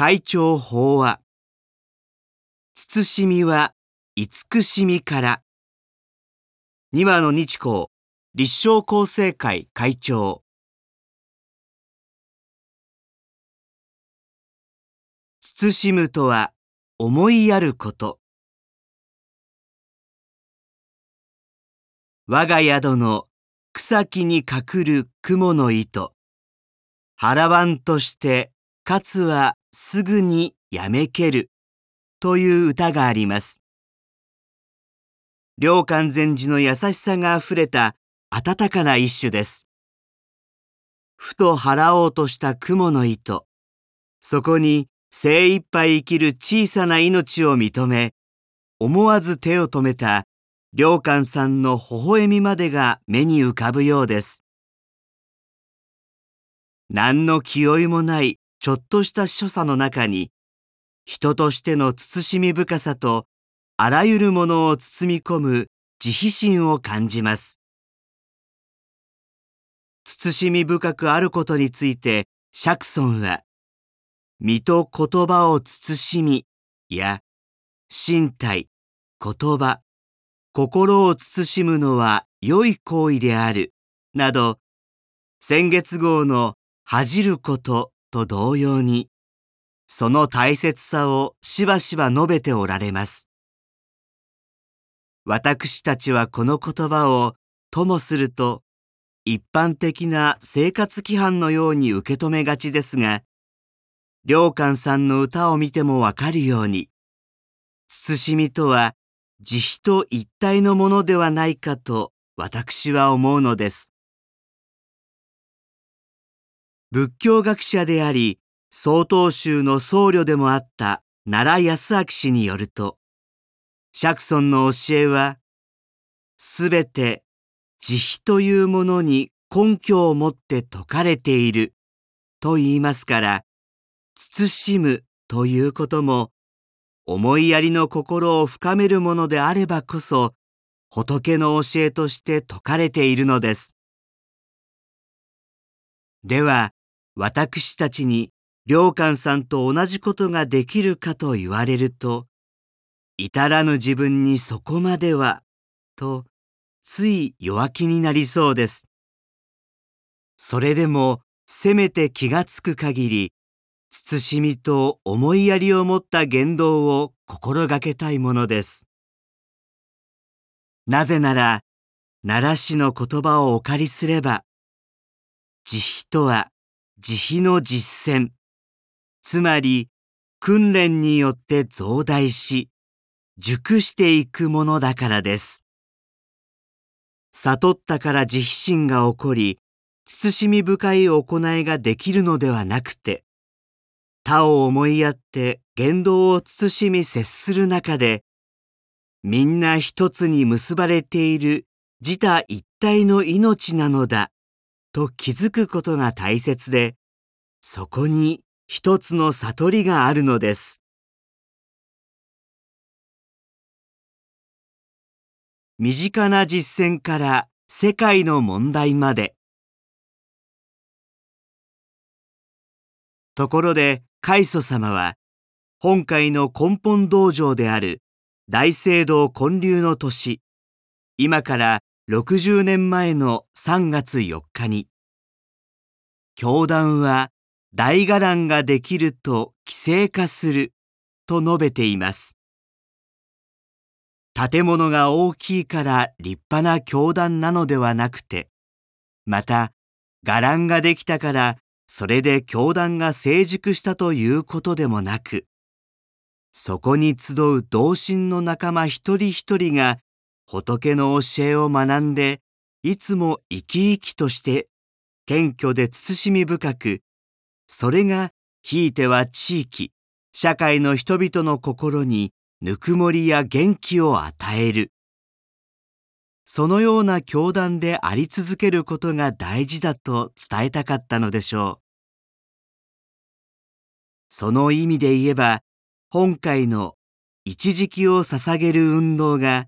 会長法話。慎みは慈しみから。二羽の日光立正厚生会会長。慎むとは思いやること。我が宿の草木に隠る雲の糸。払わんとして、かつはすぐにやめける。という歌があります。良寛禅寺の優しさがあふれた温かな一種です。ふと払おうとした雲の糸。そこに精一杯生きる小さな命を認め、思わず手を止めた良寛さんの微笑みまでが目に浮かぶようです。何の気負いもないちょっとした所作の中に、人としての慎み深さと、あらゆるものを包み込む慈悲心を感じます。慎み深くあることについて、釈尊は、身と言葉を慎みや、身体、言葉、心を慎むのは良い行為である、など、先月号の恥じることと同様に、その大切さをしばしば述べておられます。私たちはこの言葉をともすると、一般的な生活規範のように受け止めがちですが、良寛さんの歌を見てもわかるように、慎みとは慈悲と一体のものではないかと私は思うのです。仏教学者であり、曹洞宗の僧侶でもあった奈良康明氏によると、釈尊の教えは、すべて慈悲というものに根拠を持って説かれていると言いますから、慎むということも、思いやりの心を深めるものであればこそ、仏の教えとして説かれているのです。では、私たちに良寛さんと同じことができるかと言われると、至らぬ自分にそこまでは、と、つい弱気になりそうです。それでも、せめて気がつく限り、慎みと思いやりを持った言動を心がけたいものです。なぜなら、奈良市の言葉をお借りすれば、慈悲とは慈悲の実践、つまり訓練によって増大し、熟していくものだからです。悟ったから慈悲心が起こり、慎み深い行いができるのではなくて、他を思いやって言動を慎み接する中で、みんな一つに結ばれている自他一体の命なのだ、と気づくことが大切で、そこに一つの悟りがあるのです。身近な実践から世界の問題まで。ところで、開祖様は、本会の根本道場である大聖堂建立の年、今から60年前の3月4日に、教団は大伽藍ができると規制化すると述べています。建物が大きいから立派な教団なのではなくて、また伽藍ができたからそれで教団が成熟したということでもなく、そこに集う同心の仲間一人一人が仏の教えを学んで、いつも生き生きとして謙虚で慎み深く、それがひいては地域、社会の人々の心にぬくもりや元気を与える。そのような教団であり続けることが大事だと伝えたかったのでしょう。その意味で言えば、本会の一時期を捧げる運動が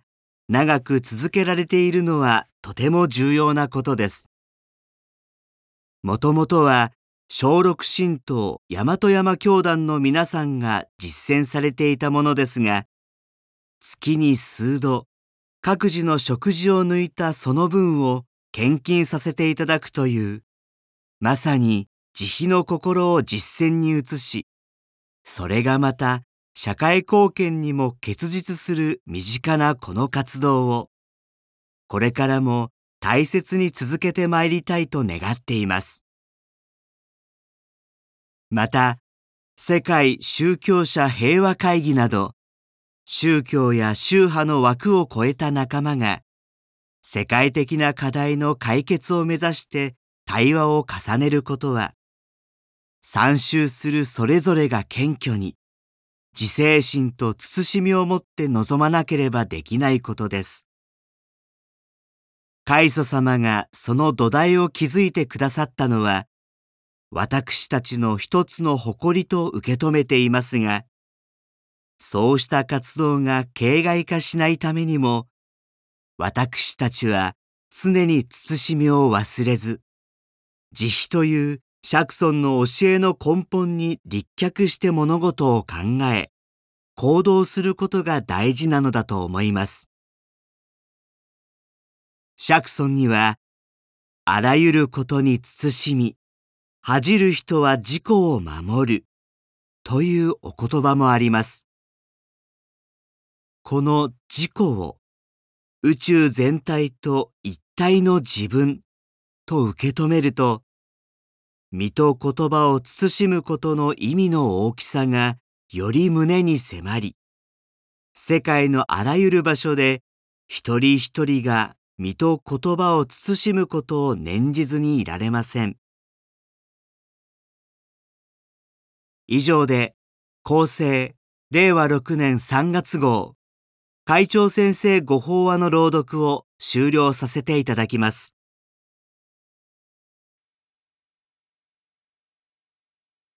長く続けられているのはとても重要なことです。もともとは小六神道大和山教団の皆さんが実践されていたものですが、月に数度、各自の食事を抜いたその分を献金させていただくという、まさに慈悲の心を実践に移し、それがまた社会貢献にも結実する身近なこの活動を、これからも大切に続けてまいりたいと願っています。また、世界宗教者平和会議など、宗教や宗派の枠を超えた仲間が、世界的な課題の解決を目指して対話を重ねることは、参集するそれぞれが謙虚に、自制心と慎みをもって臨まなければできないことです。開祖様がその土台を築いてくださったのは、私たちの一つの誇りと受け止めていますが、そうした活動が形骸化しないためにも、私たちは常に慎みを忘れず、慈悲という釈尊の教えの根本に立脚して物事を考え、行動することが大事なのだと思います。釈尊には、あらゆることに慎み、恥じる人は自己を守るというお言葉もあります。この自己を宇宙全体と一体の自分と受け止めると、身と言葉を慎むことの意味の大きさがより胸に迫り、世界のあらゆる場所で一人一人が身と言葉を慎むことを念じずにいられません。以上で、厚生、令和6年3月号、会長先生ご法話の朗読を終了させていただきます。